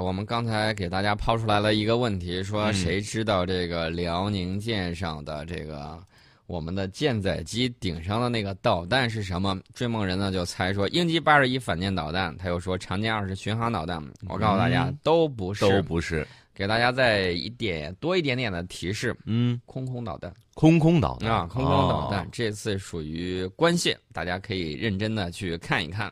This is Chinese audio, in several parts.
我们刚才给大家抛出来了一个问题，说嗯谁知道这个辽宁舰上的这个我们的舰载机顶上的那个导弹是什么？追梦人呢就猜说鹰击八十一反舰导弹，他又说长江二十巡航导弹。我告诉大家，嗯都不是，都不是。给大家再一点多一点点的提示，嗯，空空导弹空空导弹啊，空空导弹、哦这次属于关线，大家可以认真的去看一看。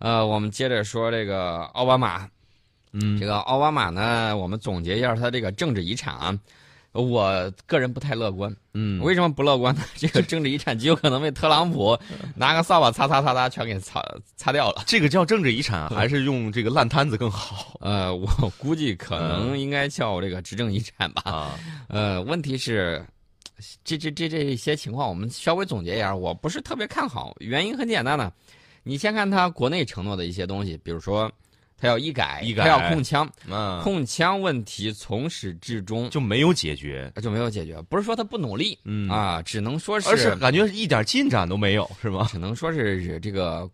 呃，我们接着说这个奥巴马，嗯，这个奥巴马呢，我们总结一下他这个政治遗产啊。我个人不太乐观，嗯，为什么不乐观呢？这个政治遗产极有可能被特朗普 拿个扫把擦擦擦擦全给擦擦掉了。这个叫政治遗产，还是用这个烂摊子更好呃，我 估计可能应该叫这个执政遗产吧。啊？呃，问题是，这这这这些情况，我们稍微总结一下，我不是特别看好。原因很简单呢，你先看他国内承诺的一些东西，比如说他要医改，医改他要控枪，嗯，控枪问题从始至终就没有解决，就没有解决。不是说他不努力，嗯啊，只能说是，而是感觉一点进展都没有，是吗？只能说是这个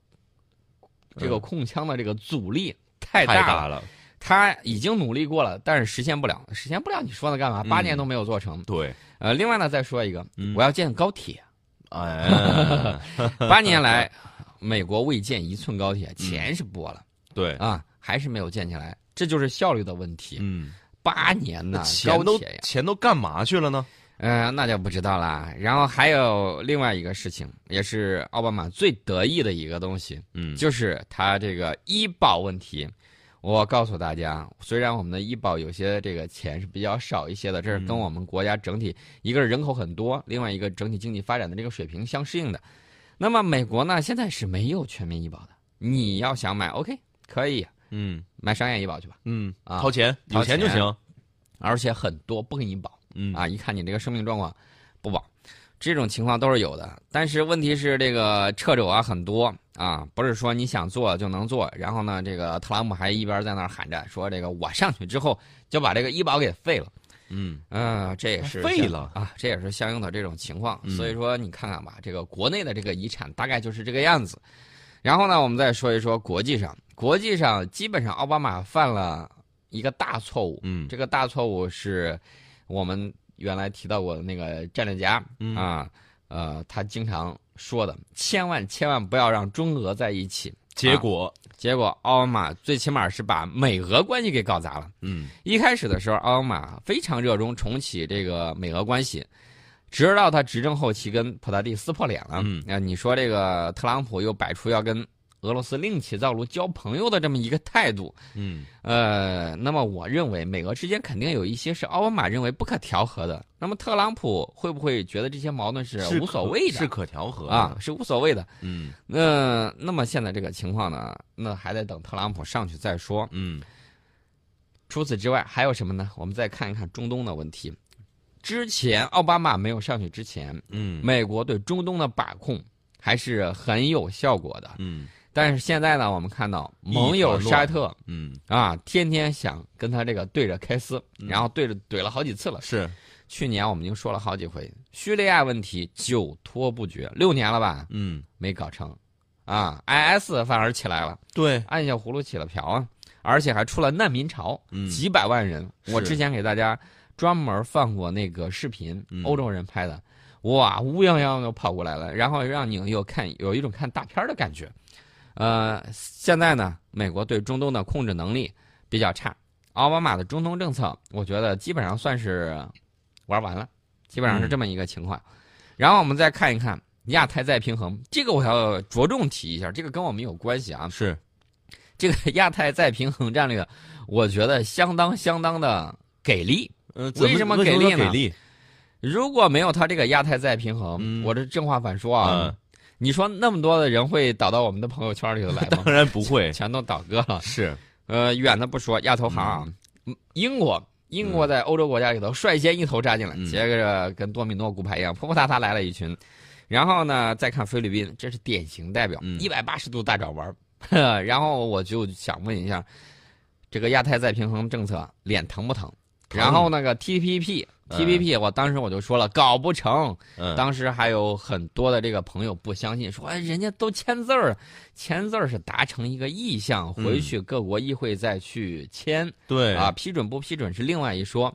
这个嗯控枪的这个阻力太太大大了，他已经努力过了，但是实现不了，实现不了，你说那干嘛？八嗯年都没有做成。对，呃，另外呢，再说一个，嗯我要建高铁。哎，八年来，美国未建一寸高铁，钱是拨了、对，啊，还是没有建起来，这就是效率的问题。嗯，八年呢，钱都钱都干嘛去了呢？呃，那就不知道啦。然后还有另外一个事情，也是奥巴马最得意的一个东西，嗯，就是他这个医保问题。我告诉大家，虽然我们的医保有些这个钱是比较少一些的，这是跟嗯我们国家整体一个是人口很多，另外一个整体经济发展的这个水平相适应的。那么美国呢，现在是没有全民医保的。你要想买，OK，可以嗯买商业医保去吧，嗯，啊掏钱，有掏钱钱就行。而且很多不给你保。嗯啊，一看你这个生命状况不保，这种情况都是有的。但是问题是，这个掣肘啊很多啊，不是说你想做就能做。然后呢，这个特朗普还一边在那儿喊着说，这个我上去之后就把这个医保给废了。嗯啊、这也是废了啊，这也是相应的这种情况。嗯所以说，你看看吧，这个国内的这个遗产大概就是这个样子。然后呢，我们再说一说国际上，国际上基本上奥巴马犯了一个大错误。嗯，这个大错误是我们原来提到过的那个战略家、嗯啊，呃，他经常说的，千万千万不要让中俄在一起。结果结果奥巴马最起码是把美俄关系给搞砸了。嗯一开始的时候，奥巴马非常热衷重启这个美俄关系，直到他执政后期跟普大帝撕破脸了。嗯啊，你说这个特朗普又摆出要跟俄罗斯另起灶炉交朋友的这么一个态度，嗯呃，那么我认为美俄之间肯定有一些是奥巴马认为不可调和的。那么特朗普会不会觉得这些矛盾是是无所谓的？是可调和啊，，是无所谓的。嗯那那么现在这个情况呢，那还得等特朗普上去再说。嗯除此之外还有什么呢？我们再看一看中东的问题。之前奥巴马没有上去之前，嗯美国对中东的把控还是很有效果的。嗯但是现在呢，我们看到盟友沙特嗯啊，天天想跟他这个对着开撕，嗯然后对着怼了好几次了。是去年我们已经说了好几回，叙利亚问题久拖不决，六年了吧，嗯没搞成，啊，IS 反而起来了，对按下葫芦起了瓢啊，而且还出了难民潮，嗯几百万人。我之前给大家专门放过那个视频，嗯欧洲人拍的，哇，乌泱泱就跑过来了，然后让你有看有一种看大片的感觉。呃，现在呢，美国对中东的控制能力比较差，奥巴马的中东政策，我觉得基本上算是玩完了，基本上是这么一个情况。然后我们再看一看亚太再平衡，这个我要着重提一下，这个跟我们有关系啊。是 这个亚太再平衡战略，我觉得相当相当的给力。呃，为什么给力呢给力？如果没有他这个亚太再平衡，嗯我这正话反说啊，嗯你说那么多的人会导到我们的朋友圈里头来吗 当？然不会，全都倒戈了。是呃，远的不说，亚投行啊，嗯英国，英国在欧洲国家里头率先一头扎进来，嗯接着跟多米诺骨牌一样，扑扑嗒嗒来了一群。然后呢，再看菲律宾，这是典型代表，嗯一百八十度大转弯儿。然后我就想问一下，这个亚太再平衡政策脸疼不疼？疼然后那个 TPP TPP，我当时我就说了，搞不成。嗯，当时还有很多的这个朋友不相信，说哎，人家都签字儿，签字儿是达成一个意向，回去各国议会再去签。对啊，批准不批准是另外一说。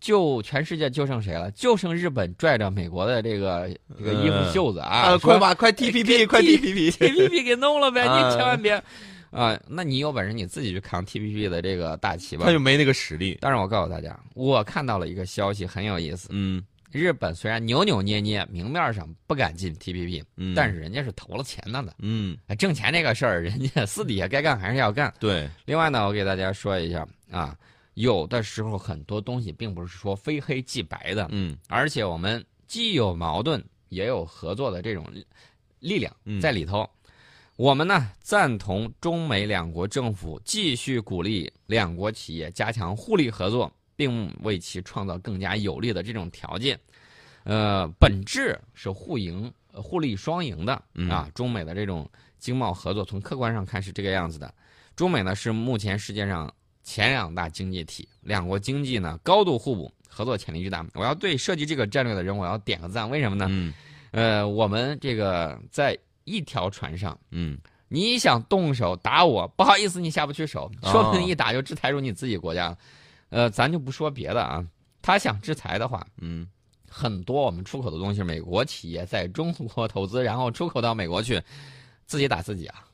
就全世界就剩谁了？就剩日本拽着美国的这个这个衣服袖子啊！快把快 TPP 快 TPP TPP 给弄了呗！你千万别啊！那你有本事你自己去扛 TPP 的这个大旗吧。他就没那个实力。但是我告诉大家，我看到了一个消息很有意思。嗯，日本虽然扭扭捏捏，明面上不敢进 TPP，嗯，但是人家是投了钱的呢。嗯，挣钱这个事儿，人家私底下该干还是要干。对。另外呢，我给大家说一下啊。有的时候很多东西并不是说非黑即白的，嗯，而且我们既有矛盾也有合作的这种力量在里头。我们呢赞同中美两国政府继续鼓励两国企业加强互利合作，并为其创造更加有利的这种条件。呃，本质是互赢、互利双赢的啊。中美的这种经贸合作，从客观上看是这个样子的。中美呢是目前世界上。前两大经济体，两国经济呢高度互补，合作潜力巨大。我要对设计这个战略的人，我要点个赞。为什么呢？嗯，呃，我们这个在一条船上，嗯，你想动手打我，不好意思，你下不去手，说不定一打就制裁入你自己国家。呃，咱就不说别的啊，他想制裁的话，嗯，很多我们出口的东西，美国企业在中国投资，然后出口到美国去，自己打自己啊。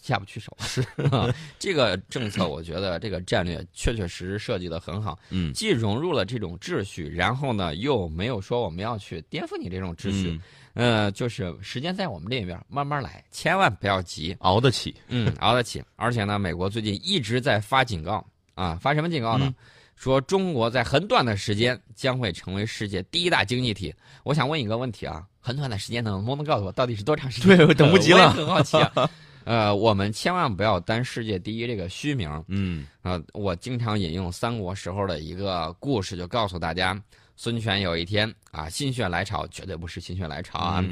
下不去手 是啊，这个政策我觉得这个战略确确实实设计的很好，嗯，既融入了这种秩序，然后呢又没有说我们要去颠覆你这种秩序，呃，就是时间在我们这边慢慢来，千万不要急，熬得起，嗯，熬得起。而且呢，美国最近一直在发警告啊，发什么警告呢？说中国在很短的时间将会成为世界第一大经济体。我想问一个问题啊，很短的时间能不能告诉我到底是多长时间？对，等不及了，很好奇啊。呃，我们千万不要担世界第一这个虚名。嗯，呃，我经常引用三国时候的一个故事，就告诉大家，孙权有一天啊，心血来潮，绝对不是心血来潮啊，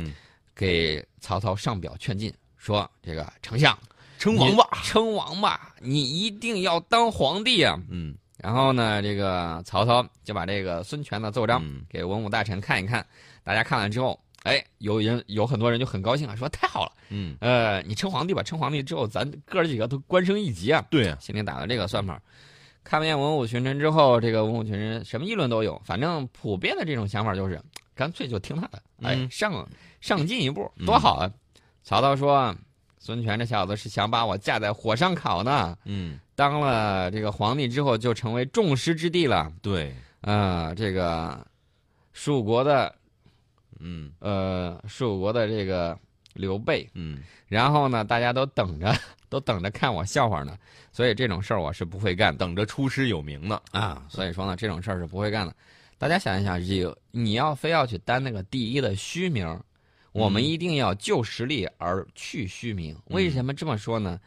给曹操上表劝进，说这个丞相称王吧，称王吧，你一定要当皇帝啊。嗯，然后呢，这个曹操就把这个孙权的奏章给文武大臣看一看，大家看了之后。哎，有人有很多人就很高兴啊，说太好了，嗯，呃，你称皇帝吧，称皇帝之后，咱哥几个都官升一级啊，对啊，心里打了这个算盘。看不见文武群臣之后，这个文武群臣什么议论都有，反正普遍的这种想法就是，干脆就听他的，哎，上上进一步多好啊。曹操说，孙权这小子是想把我架在火上烤呢，嗯，当了这个皇帝之后就成为众矢之的了，对，啊，这个蜀国的。嗯，呃，蜀国的这个刘备，嗯，然后呢，大家都等着，都等着看我笑话呢，所以这种事儿我是不会干，等着出师有名呢。啊，所以说呢，这种事儿是不会干的。大家想一想，这个你要非要去担那个第一的虚名，我们一定要就实力而去虚名。为什么这么说呢？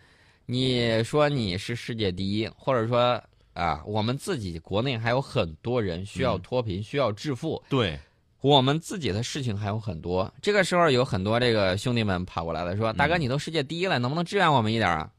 你说你是世界第一，或者说啊，我们自己国内还有很多人需要脱贫，需要致富，对。我们自己的事情还有很多，这个时候有很多这个兄弟们跑过来了，说：“大哥，你都世界第一了，能不能支援我们一点啊？”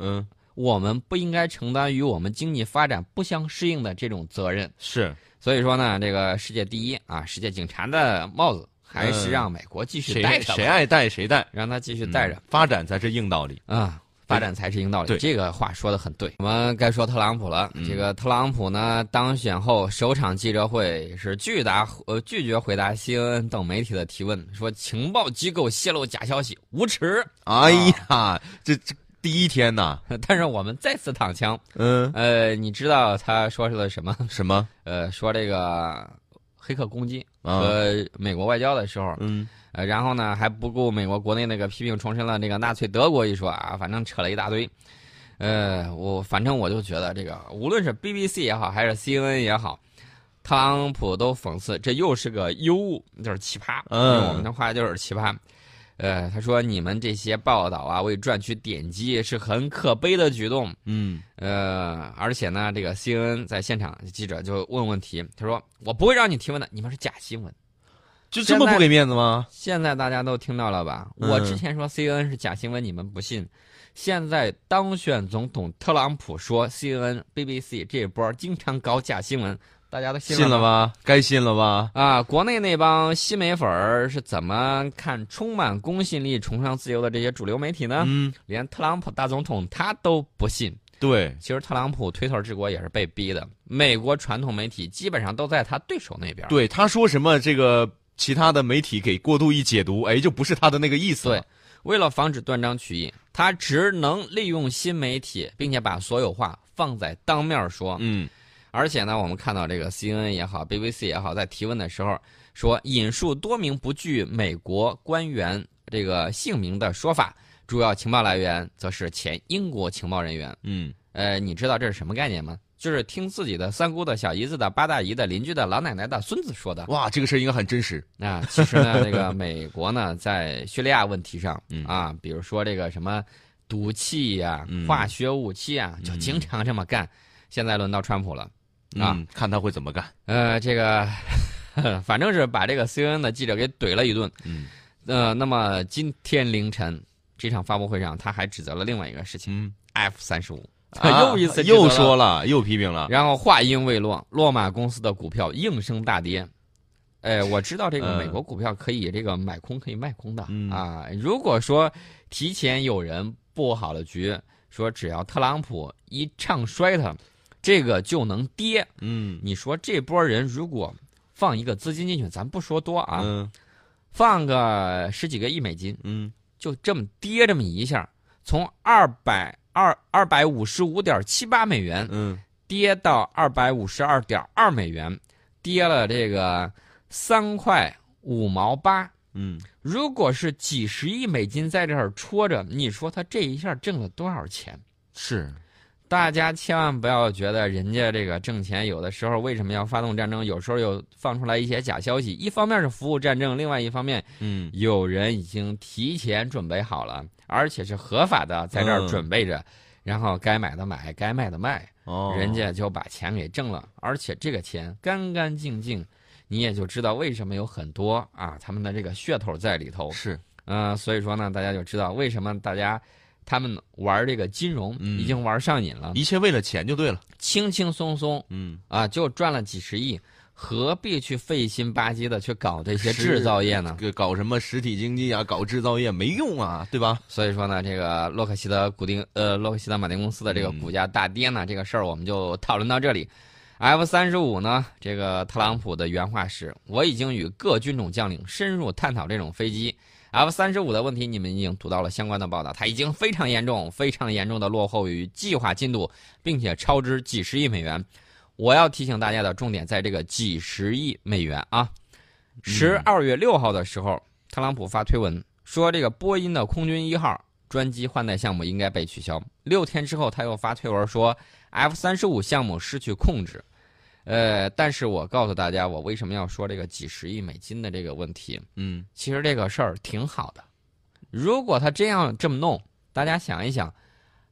嗯，我们不应该承担与我们经济发展不相适应的这种责任。是，所以说呢，这个世界第一啊，世界警察的帽子还是让美国继续戴着，谁爱戴谁戴，让他继续戴着，发展才是硬道理啊。发展才是硬道理，这个话说的很对。我们该说特朗普了。这个特朗普呢，当选后首场记者会是拒答呃拒绝回答 CNN 等媒体的提问，说情报机构泄露假消息无耻。哎呀，这这第一天呐，但是我们再次躺枪。嗯呃，你知道他说是了什么？什么？呃，说这个黑客攻击和美国外交的时候，嗯。呃，然后呢，还不顾美国国内那个批评，重申了那个纳粹德国一说啊，反正扯了一大堆。呃，我反正我就觉得这个，无论是 BBC 也好，还是 CNN 也好，特朗普都讽刺，这又是个尤物，就是奇葩。嗯，用我们的话就是奇葩。呃，他说你们这些报道啊，为赚取点击是很可悲的举动。嗯，呃，而且呢，这个 CNN 在现场记者就问问题，他说我不会让你提问的，你们是假新闻。就这么不给面子吗？现在大家都听到了吧？我之前说 CNN 是假新闻，你们不信。现在当选总统特朗普说 C N、B B C 这波经常搞假新闻，大家都信信了吗？吧？该信了吧？啊，国内那帮西媒粉儿是怎么看充满公信力、崇尚自由的这些主流媒体呢？嗯，连特朗普大总统他都不信。对，其实特朗普推特治国也是被逼的，美国传统媒体基本上都在他对手那边。对，他说什么这个其他的媒体给过度一解读，哎，就不是他的那个意思了。对，为了防止断章取义，他只能利用新媒体，并且把所有话放在当面说。嗯而且呢，我们看到这个 CNN 也好，BBC 也好，在提问的时候说，引述多名不具美国官员这个姓名的说法，主要情报来源则是前英国情报人员。嗯，呃，你知道这是什么概念吗？就是听自己的三姑的、小姨子的、八大姨的、邻居的、老奶奶的、孙子说的。哇，这个事儿应该很真实。啊，其实呢，这个 美国呢，在叙利亚问题上嗯啊，比如说这个什么毒气呀、嗯化学武器啊，就经常这么干。现在轮到川普了，啊嗯，看他会怎么干。呃，这个 反正是把这个 CNN 的记者给怼了一顿。嗯呃，那么今天凌晨这场发布会上，他还指责了另外一个事情嗯，，F 三十五，啊 又一次又说了，又批评了。然后话音未落，洛马公司的股票应声大跌。哎，我知道这个嗯美国股票可以这个买空可以卖空的、嗯啊。如果说提前有人布好了局，说只要特朗普一唱衰它，这个就能跌。嗯你说这波人如果放一个资金进去，咱不说多啊，嗯放个十几个亿美金，嗯就这么跌这么一下，从二百二二百五十五点七八美元嗯跌到二百五十二点二美元，跌了这个三块五毛八。嗯，如果是几十亿美金在这儿戳着，你说他这一下挣了多少钱？是。大家千万不要觉得人家这个挣钱，有的时候为什么要发动战争？有时候又放出来一些假消息，一方面是服务战争，另外一方面嗯有人已经提前准备好了，而且是合法的在这儿嗯准备着，然后该买的买，该卖的卖。哦，人家就把钱给挣了，而且这个钱干干净净，你也就知道为什么有很多啊他们的这个噱头在里头。是嗯、所以说呢，大家就知道为什么大家他们玩这个金融嗯已经玩上瘾了，一切为了钱就对了。轻轻松松嗯，啊就赚了几十亿，何必去费心吧唧的去搞这些制造业呢？这搞什么实体经济啊，搞制造业没用啊，对吧？所以说呢，这个洛克希德古丁呃洛克希德马丁公司的这个嗯股价大跌呢，这个事儿我们就讨论到这里。F 三十五呢，这个特朗普的原话是：“我已经与各军种将领深入探讨这种飞机 F 三十五的问题，你们已经读到了相关的报道，它已经非常严重，非常严重的落后于计划进度，并且超支几十亿美元。我要提醒大家的重点在这个几十亿美元啊！十二月六号的时候，特朗普发推文说，这个波音的空军一号专机换代项目应该被取消。六天之后，他又发推文说，F 三十五项目失去控制。呃，但是我告诉大家，我为什么要说这个几十亿美金的这个问题？嗯其实这个事儿挺好的。如果他这样这么弄，大家想一想，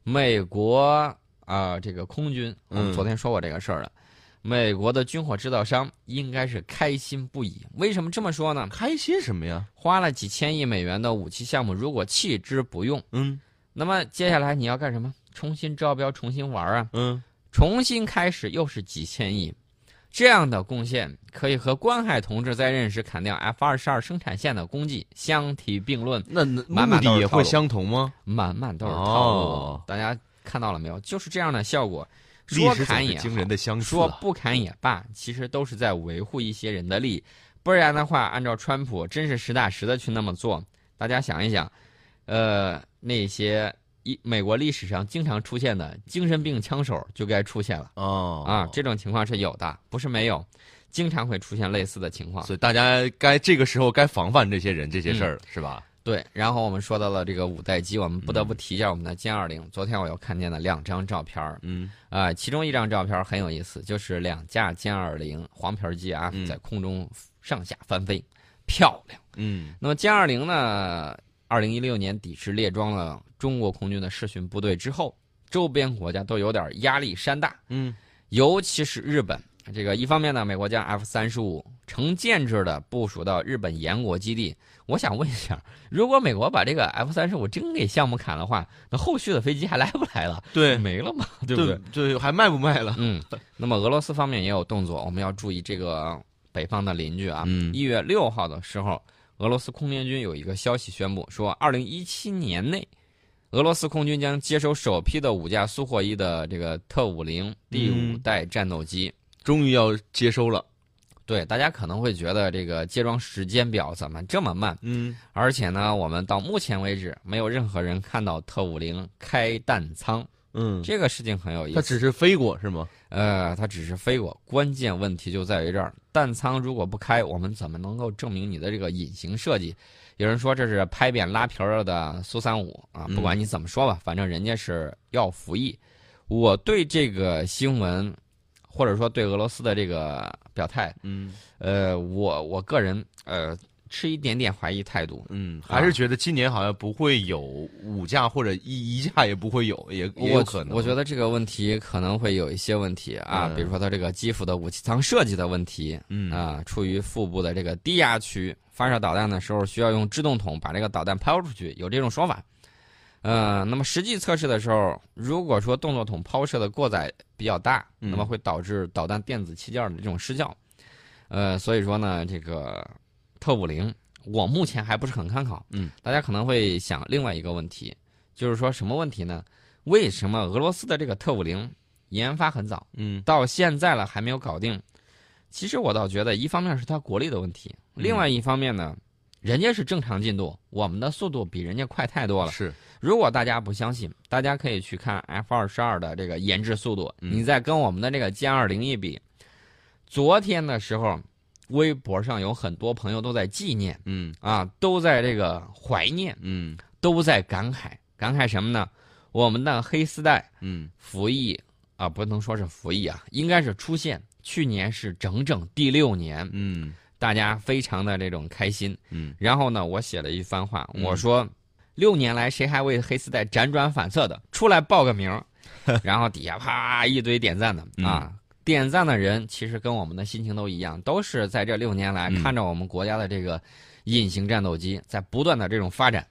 美国啊、这个空军，我们嗯昨天说过这个事儿了。美国的军火制造商应该是开心不已。为什么这么说呢？开心什么呀？花了几千亿美元的武器项目，如果弃之不用，嗯那么接下来你要干什么？重新招标，重新玩啊，嗯，重新开始，又是几千亿。这样的贡献可以和关海同志在任时砍掉 F 二十二生产线的功绩相提并论，那那满满目的也会相同吗？满满都是套路。哦大家看到了没有？就是这样的效果。说砍也惊人的相似啊。说不砍也罢，其实都是在维护一些人的利益。不然的话，按照川普真是实打实的去那么做，大家想一想，呃，那些一美国历史上经常出现的精神病枪手就该出现了哦啊！这种情况是有的，不是没有，经常会出现类似的情况。所以大家该这个时候该防范这些人这些事儿了，是吧？对，然后我们说到了这个五代机，我们不得不提一下我们的歼二零。昨天我又看见了两张照片儿，嗯啊、其中一张照片很有意思，就是两架歼二零黄皮儿机啊，嗯在空中上下翻飞，漂亮。嗯那么歼二零呢，二零一六年底是列装了中国空军的试训部队之后，周边国家都有点压力山大，嗯尤其是日本。这个一方面呢，美国将 F 三十五成建制的部署到日本岩国基地。我想问一下，如果美国把这个 F 三十五真给项目砍的话，那后续的飞机还来不来了？对没了嘛，对不对？对，还卖不卖了？嗯，那么俄罗斯方面也有动作，我们要注意这个北方的邻居啊。嗯一月六号的时候，俄罗斯空天军有一个消息宣布说，二零一七年内，俄罗斯空军将接收首批的五架苏霍伊的这个特五零第五嗯代战斗机。终于要接收了。对，大家可能会觉得这个接装时间表怎么这么慢？嗯而且呢，我们到目前为止没有任何人看到特五零开弹舱，嗯，这个事情很有意思。它只是飞过是吗？呃，它只是飞过，关键问题就在于这儿。弹舱如果不开，我们怎么能够证明你的这个隐形设计？有人说这是拍扁拉皮儿了的苏三五啊，不管你怎么说吧，反正人家是要服役。我对这个新闻，或者说对俄罗斯的这个表态，嗯呃，我我个人呃持一点点怀疑态度。嗯，还是觉得今年好像不会有五架或者一一架也不会有，也也有可能。我觉得这个问题可能会有一些问题啊，嗯比如说它这个基辅的武器舱设计的问题，嗯啊，处于腹部的这个低压区，发射导弹的时候需要用制动筒把这个导弹抛出去，有这种说法。呃，那么实际测试的时候，如果说动作筒抛射的过载比较大，嗯那么会导致导弹电子器件的这种失效。呃，所以说呢，这个特五零，我目前还不是很看好。嗯，大家可能会想另外一个问题，就是说什么问题呢？为什么俄罗斯的这个特五零研发很早，嗯到现在了还没有搞定？其实我倒觉得，一方面是它国力的问题，另外一方面呢，人家是正常进度，我们的速度比人家快太多了。是如果大家不相信，大家可以去看 F 二十二的这个研制速度，嗯你再跟我们的这个歼二零一比，昨天的时候，微博上有很多朋友都在纪念嗯啊，都在这个怀念，嗯都在感慨，感慨什么呢？我们的黑丝带嗯服役啊，不能说是服役啊，应该是出现。去年是整整第六年，嗯。大家非常的这种开心。嗯。然后呢，我写了一番话，嗯。我说，六年来谁还为黑丝带辗转反侧的，出来报个名儿。然后底下啪一堆点赞的。嗯。啊，点赞的人其实跟我们的心情都一样，都是在这六年来嗯。看着我们国家的这个隐形战斗机在不断的这种发展。